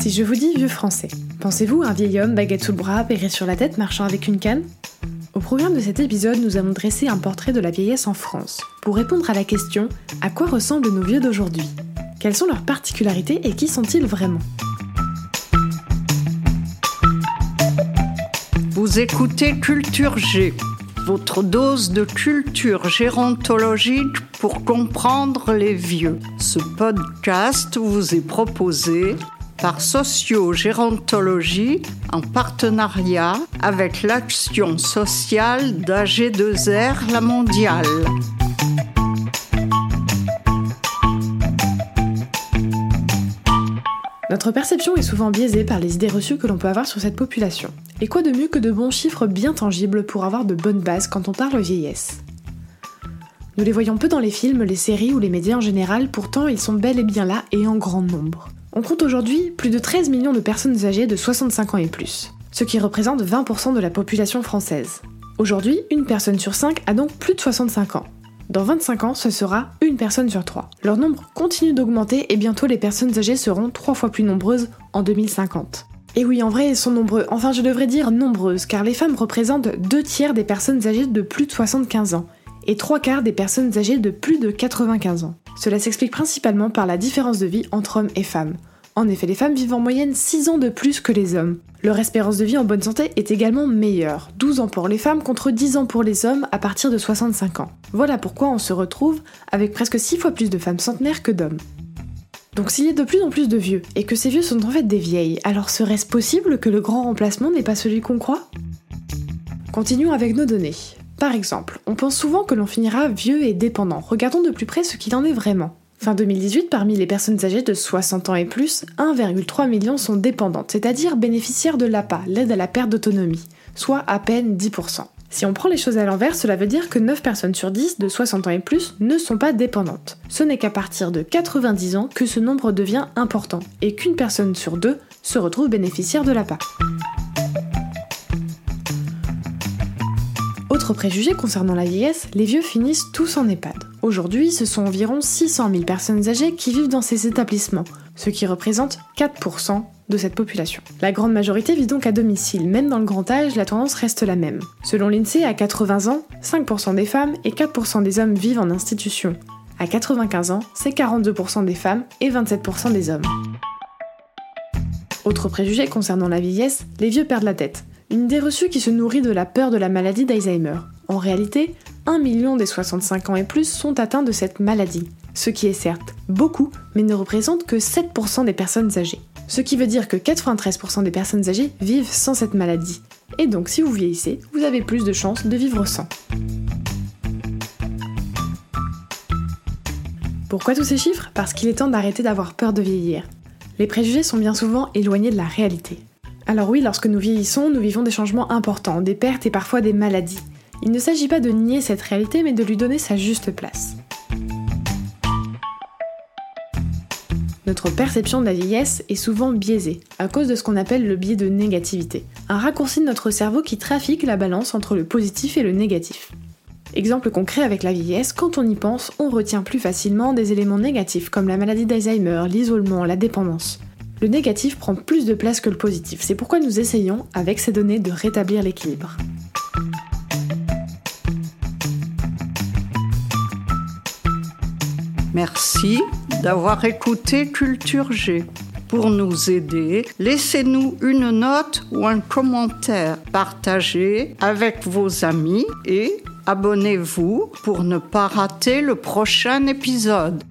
Si je vous dis vieux français, pensez-vous à un vieil homme, baguette sous le bras, béret sur la tête, marchant avec une canne? Au programme de cet épisode, nous allons dresser un portrait de la vieillesse en France, pour répondre à la question à quoi ressemblent nos vieux d'aujourd'hui? Quelles sont leurs particularités et qui sont-ils vraiment? Vous écoutez Culture G, votre dose de culture gérontologique pour comprendre les vieux. Ce podcast vous est proposé par Sociogérontologie en partenariat avec l'action sociale d'AG2R La Mondiale. Notre perception est souvent biaisée par les idées reçues que l'on peut avoir sur cette population. Et quoi de mieux que de bons chiffres bien tangibles pour avoir de bonnes bases quand on parle vieillesse? Nous les voyons peu dans les films, les séries ou les médias en général, pourtant ils sont bel et bien là et en grand nombre. On compte aujourd'hui plus de 13 millions de personnes âgées de 65 ans et plus, ce qui représente 20% de la population française. Aujourd'hui, une personne sur 5 a donc plus de 65 ans. Dans 25 ans, ce sera une personne sur 3. Leur nombre continue d'augmenter et bientôt les personnes âgées seront 3 fois plus nombreuses en 2050. Et oui, en vrai, elles sont nombreux. Enfin, je devrais dire nombreuses, car les femmes représentent 2 tiers des personnes âgées de plus de 75 ans et 3 quarts des personnes âgées de plus de 95 ans. Cela s'explique principalement par la différence de vie entre hommes et femmes. En effet, les femmes vivent en moyenne 6 ans de plus que les hommes. Leur espérance de vie en bonne santé est également meilleure, 12 ans pour les femmes contre 10 ans pour les hommes à partir de 65 ans. Voilà pourquoi on se retrouve avec presque 6 fois plus de femmes centenaires que d'hommes. Donc s'il y a de plus en plus de vieux, et que ces vieux sont en fait des vieilles, alors serait-ce possible que le grand remplacement n'est pas celui qu'on croit? Continuons avec nos données. Par exemple, on pense souvent que l'on finira vieux et dépendant. Regardons de plus près ce qu'il en est vraiment. Fin 2018, parmi les personnes âgées de 60 ans et plus, 1,3 million sont dépendantes, c'est-à-dire bénéficiaires de l'APA, l'aide à la perte d'autonomie, soit à peine 10%. Si on prend les choses à l'envers, cela veut dire que 9 personnes sur 10 de 60 ans et plus ne sont pas dépendantes. Ce n'est qu'à partir de 90 ans que ce nombre devient important et qu'une personne sur deux se retrouve bénéficiaire de l'APA. Autre préjugé concernant la vieillesse, les vieux finissent tous en EHPAD. Aujourd'hui, ce sont environ 600 000 personnes âgées qui vivent dans ces établissements, ce qui représente 4% de cette population. La grande majorité vit donc à domicile, même dans le grand âge, la tendance reste la même. Selon l'INSEE, à 80 ans, 5% des femmes et 4% des hommes vivent en institution. À 95 ans, c'est 42% des femmes et 27% des hommes. Autre préjugé concernant la vieillesse, les vieux perdent la tête. Une idée qui se nourrit de la peur de la maladie d'Alzheimer. En réalité, 1 million des 65 ans et plus sont atteints de cette maladie, ce qui est certes beaucoup, mais ne représente que 7% des personnes âgées. Ce qui veut dire que 93% des personnes âgées vivent sans cette maladie. Et donc si vous vieillissez, vous avez plus de chances de vivre sans. Pourquoi tous ces chiffres? Parce qu'il est temps d'arrêter d'avoir peur de vieillir. Les préjugés sont bien souvent éloignés de la réalité. Alors oui, lorsque nous vieillissons, nous vivons des changements importants, des pertes et parfois des maladies. Il ne s'agit pas de nier cette réalité, mais de lui donner sa juste place. Notre perception de la vieillesse est souvent biaisée, à cause de ce qu'on appelle le biais de négativité, un raccourci de notre cerveau qui trafique la balance entre le positif et le négatif. Exemple concret avec la vieillesse, quand on y pense, on retient plus facilement des éléments négatifs comme la maladie d'Alzheimer, l'isolement, la dépendance. Le négatif prend plus de place que le positif, c'est pourquoi nous essayons, avec ces données, de rétablir l'équilibre. Merci d'avoir écouté Culture G. Pour nous aider, laissez-nous une note ou un commentaire. Partagez avec vos amis et abonnez-vous pour ne pas rater le prochain épisode.